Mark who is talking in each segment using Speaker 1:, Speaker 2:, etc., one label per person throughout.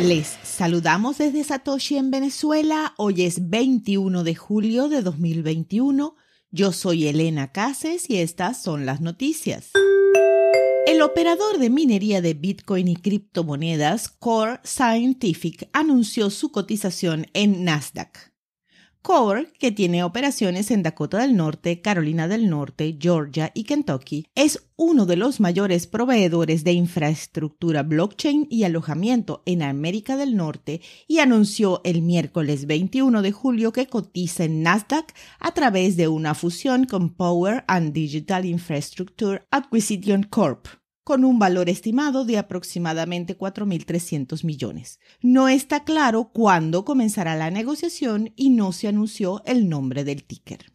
Speaker 1: Les saludamos desde Satoshi en Venezuela. Hoy es 21 de julio de 2021. Yo soy Elena Cases y estas son las noticias. El operador de minería de Bitcoin y criptomonedas Core Scientific anunció su cotización en Nasdaq. Core, que tiene operaciones en Dakota del Norte, Carolina del Norte, Georgia y Kentucky, es uno de los mayores proveedores de infraestructura blockchain y alojamiento en América del Norte y anunció el miércoles 21 de julio que cotiza en Nasdaq a través de una fusión con Power and Digital Infrastructure Acquisition Corp con un valor estimado de aproximadamente 4.300 millones. No está claro cuándo comenzará la negociación y no se anunció el nombre del ticker.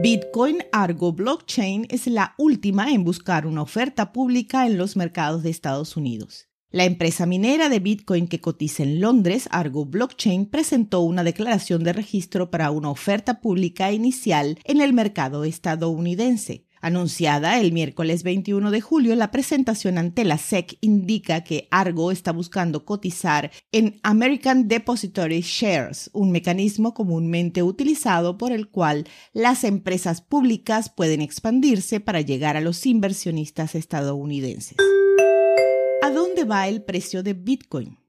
Speaker 1: Bitcoin Argo Blockchain es la última en buscar una oferta pública en los mercados de Estados Unidos. La empresa minera de Bitcoin que cotiza en Londres, Argo Blockchain, presentó una declaración de registro para una oferta pública inicial en el mercado estadounidense. Anunciada el miércoles 21 de julio, la presentación ante la SEC indica que Argo está buscando cotizar en American Depository Shares, un mecanismo comúnmente utilizado por el cual las empresas públicas pueden expandirse para llegar a los inversionistas estadounidenses. ¿A dónde va el precio de Bitcoin?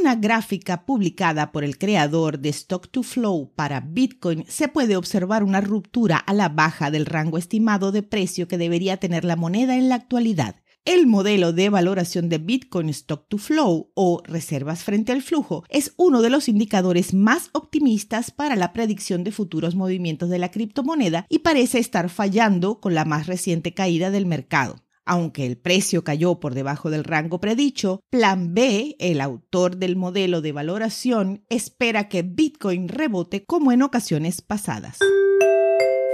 Speaker 1: Una gráfica publicada por el creador de Stock to Flow para Bitcoin se puede observar una ruptura a la baja del rango estimado de precio que debería tener la moneda en la actualidad. El modelo de valoración de Bitcoin Stock to Flow o reservas frente al flujo es uno de los indicadores más optimistas para la predicción de futuros movimientos de la criptomoneda y parece estar fallando con la más reciente caída del mercado. Aunque el precio cayó por debajo del rango predicho, Plan B, el autor del modelo de valoración, espera que Bitcoin rebote como en ocasiones pasadas.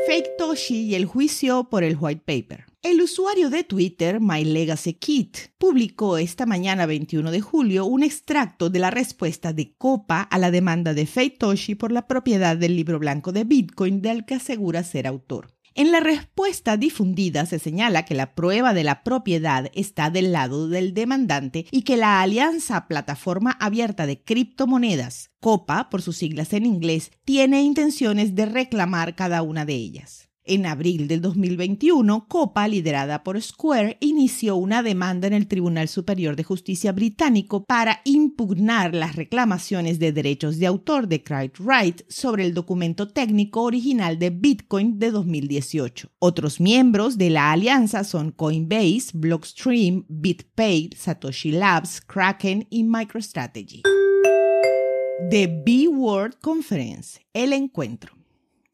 Speaker 1: Fake Toshi y el juicio por el white paper. El usuario de Twitter, MyLegacyKit, publicó esta mañana 21 de julio un extracto de la respuesta de Copa a la demanda de Fake Toshi por la propiedad del libro blanco de Bitcoin del que asegura ser autor. En la respuesta difundida se señala que la prueba de la propiedad está del lado del demandante y que la Alianza Plataforma Abierta de Criptomonedas, COPA por sus siglas en inglés, tiene intenciones de reclamar cada una de ellas. En abril del 2021, Copa, liderada por Square, inició una demanda en el Tribunal Superior de Justicia británico para impugnar las reclamaciones de derechos de autor de Wright sobre el documento técnico original de Bitcoin de 2018. Otros miembros de la alianza son Coinbase, Blockstream, BitPay, Satoshi Labs, Kraken y MicroStrategy. The B-World Conference, el encuentro.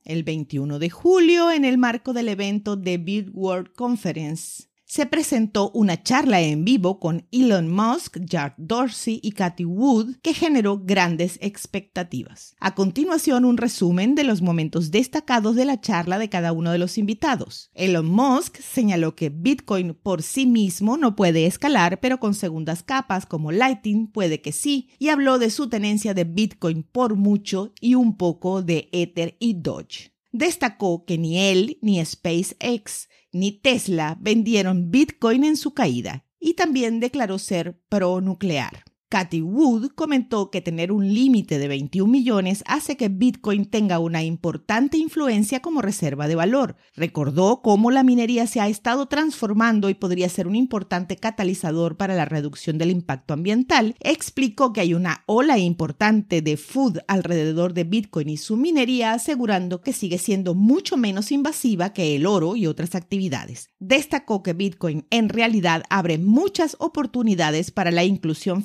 Speaker 1: El 21 de julio, en el marco del evento The Bit World Conference, se presentó una charla en vivo con Elon Musk, Jack Dorsey y Cathy Wood que generó grandes expectativas. A continuación, un resumen de los momentos destacados de la charla de cada uno de los invitados. Elon Musk señaló que Bitcoin por sí mismo no puede escalar, pero con segundas capas como Lightning puede que sí, y habló de su tenencia de Bitcoin por mucho y un poco de Ether y Doge. Destacó que ni él ni SpaceX ni Tesla vendieron Bitcoin en su caída y también declaró ser pro-nuclear. Cathy Wood comentó que tener un límite de 21 millones hace que Bitcoin tenga una importante influencia como reserva de valor. Recordó cómo la minería se ha estado transformando y podría ser un importante catalizador para la reducción del impacto ambiental. Explicó que hay una ola importante de food alrededor de Bitcoin y su minería, asegurando que sigue siendo mucho menos invasiva que el oro y otras actividades. Destacó que Bitcoin en realidad abre muchas oportunidades para la inclusión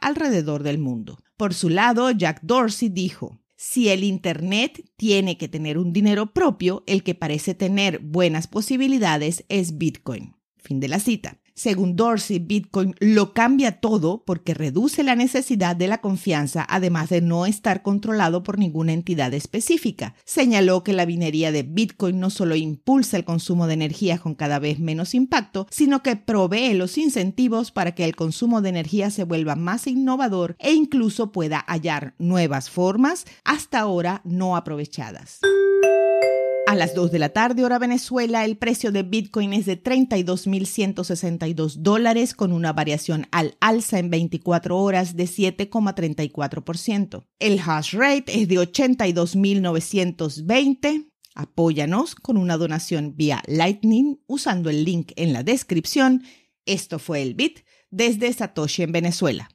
Speaker 1: alrededor del mundo. Por su lado, Jack Dorsey dijo, si el Internet tiene que tener un dinero propio, el que parece tener buenas posibilidades es Bitcoin. Fin de la cita. Según Dorsey, Bitcoin lo cambia todo porque reduce la necesidad de la confianza, además de no estar controlado por ninguna entidad específica. Señaló que la minería de Bitcoin no solo impulsa el consumo de energía con cada vez menos impacto, sino que provee los incentivos para que el consumo de energía se vuelva más innovador e incluso pueda hallar nuevas formas hasta ahora no aprovechadas. A las 2 de la tarde hora Venezuela, el precio de Bitcoin es de 32.162 dólares con una variación al alza en 24 horas de 7,34%. El hash rate es de 82.920. Apóyanos con una donación vía Lightning usando el link en la descripción. Esto fue el Bit desde Satoshi en Venezuela.